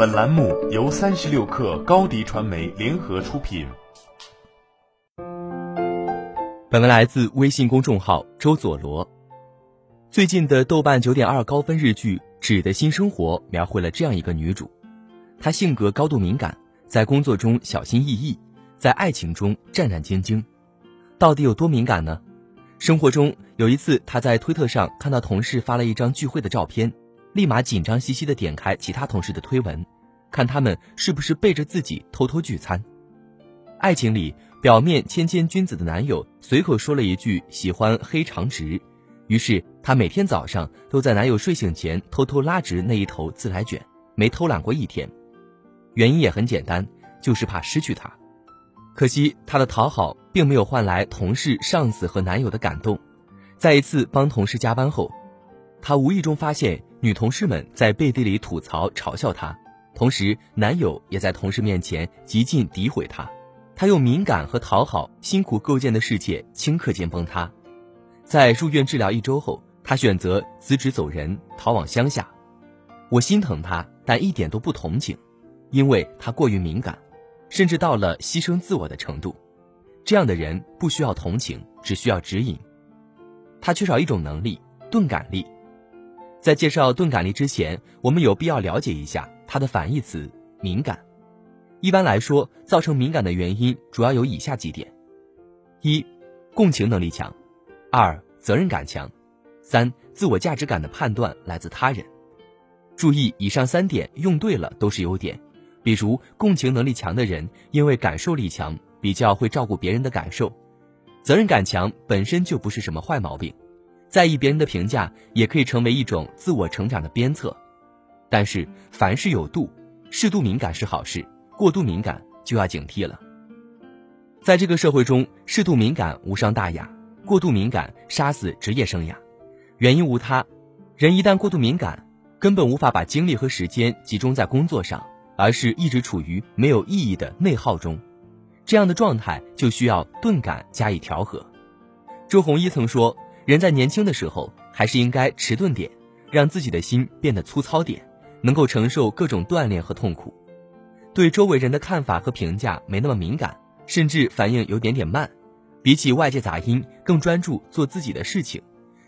本栏目由三十六氪高低传媒联合出品。本文来自微信公众号周佐罗。最近的豆瓣九点二高分日剧《纸的新生活》描绘了这样一个女主，她性格高度敏感，在工作中小心翼翼，在爱情中战战兢兢。到底有多敏感呢？生活中有一次，她在推特上看到同事发了一张聚会的照片，立马紧张兮兮的点开其他同事的推文，看他们是不是背着自己偷偷聚餐。爱情里。表面谦谦君子的男友随口说了一句喜欢黑长直，于是她每天早上都在男友睡醒前偷偷拉直那一头自来卷，没偷懒过一天。原因也很简单，就是怕失去他。可惜她的讨好并没有换来同事、上司和男友的感动。在一次帮同事加班后，她无意中发现女同事们在背地里吐槽嘲笑她，同时男友也在同事面前极尽诋毁她。他用敏感和讨好辛苦构建的世界顷刻间崩塌，在入院治疗一周后，他选择辞职走人，逃往乡下。我心疼他，但一点都不同情，因为他过于敏感，甚至到了牺牲自我的程度。这样的人不需要同情，只需要指引。他缺少一种能力——钝感力。在介绍钝感力之前，我们有必要了解一下它的反义词——敏感。一般来说，造成敏感的原因主要有以下几点：一、共情能力强；二、责任感强；三、自我价值感的判断来自他人。注意，以上三点用对了都是优点。比如，共情能力强的人因为感受力强，比较会照顾别人的感受；责任感强本身就不是什么坏毛病，在意别人的评价也可以成为一种自我成长的鞭策。但是，凡事有度，适度敏感是好事。过度敏感就要警惕了。在这个社会中，适度敏感无伤大雅，过度敏感杀死职业生涯。原因无他，人一旦过度敏感，根本无法把精力和时间集中在工作上，而是一直处于没有意义的内耗中。这样的状态就需要钝感加以调和。周鸿祎曾说：“人在年轻的时候，还是应该迟钝点，让自己的心变得粗糙点，能够承受各种锻炼和痛苦。”对周围人的看法和评价没那么敏感，甚至反应有点点慢，比起外界杂音更专注做自己的事情，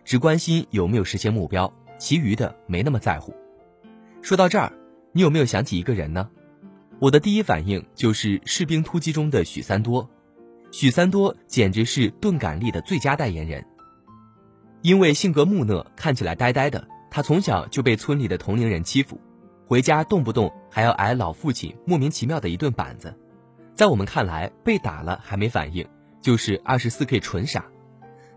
只关心有没有实现目标，其余的没那么在乎。说到这儿，你有没有想起一个人呢？我的第一反应就是《士兵突击》中的许三多，许三多简直是钝感力的最佳代言人。因为性格木讷，看起来呆呆的，他从小就被村里的同龄人欺负。回家动不动还要挨老父亲莫名其妙的一顿板子，在我们看来，被打了还没反应，就是二十四 K 纯傻。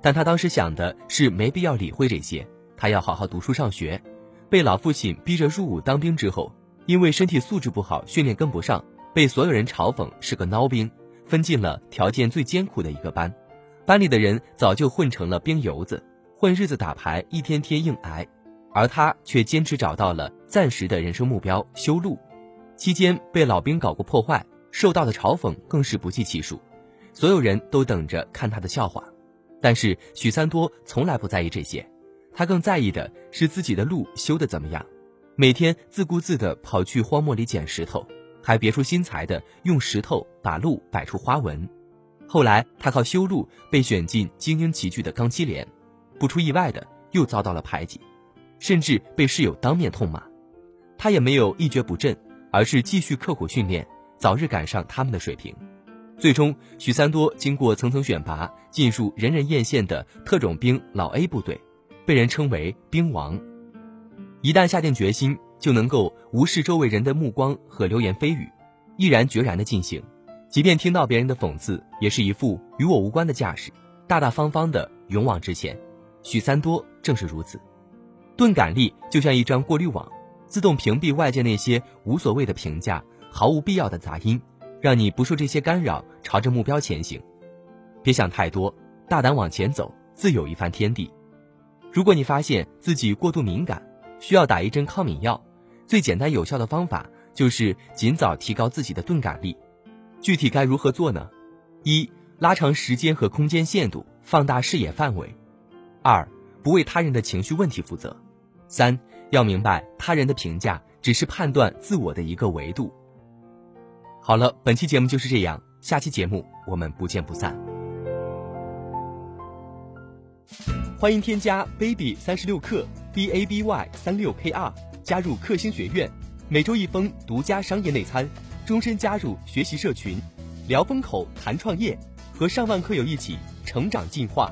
但他当时想的是没必要理会这些，他要好好读书上学。被老父亲逼着入伍当兵之后，因为身体素质不好，训练跟不上，被所有人嘲讽是个孬兵，分进了条件最艰苦的一个班。班里的人早就混成了兵油子，混日子打牌，一天天硬挨。而他却坚持找到了暂时的人生目标——修路，期间被老兵搞过破坏，受到的嘲讽更是不计其数，所有人都等着看他的笑话。但是许三多从来不在意这些，他更在意的是自己的路修得怎么样。每天自顾自地跑去荒漠里捡石头，还别出心裁地用石头把路摆出花纹。后来他靠修路被选进精英齐聚的钢七连，不出意外的又遭到了排挤。甚至被室友当面痛骂，他也没有一蹶不振，而是继续刻苦训练，早日赶上他们的水平。最终，许三多经过层层选拔，进入人人艳羡的特种兵老 A 部队，被人称为“兵王”。一旦下定决心，就能够无视周围人的目光和流言蜚语，毅然决然地进行，即便听到别人的讽刺，也是一副与我无关的架势，大大方方地勇往直前。许三多正是如此。钝感力就像一张过滤网，自动屏蔽外界那些无所谓的评价、毫无必要的杂音，让你不受这些干扰，朝着目标前行。别想太多，大胆往前走，自有一番天地。如果你发现自己过度敏感，需要打一针抗敏药，最简单有效的方法就是尽早提高自己的钝感力。具体该如何做呢？一、拉长时间和空间限度，放大视野范围；二、不为他人的情绪问题负责。三要明白，他人的评价只是判断自我的一个维度。好了，本期节目就是这样，下期节目我们不见不散。欢迎添加 baby 三十六克 b a b y 三六 k r 加入克星学院，每周一封独家商业内参，终身加入学习社群，聊风口谈创业，和上万课友一起成长进化。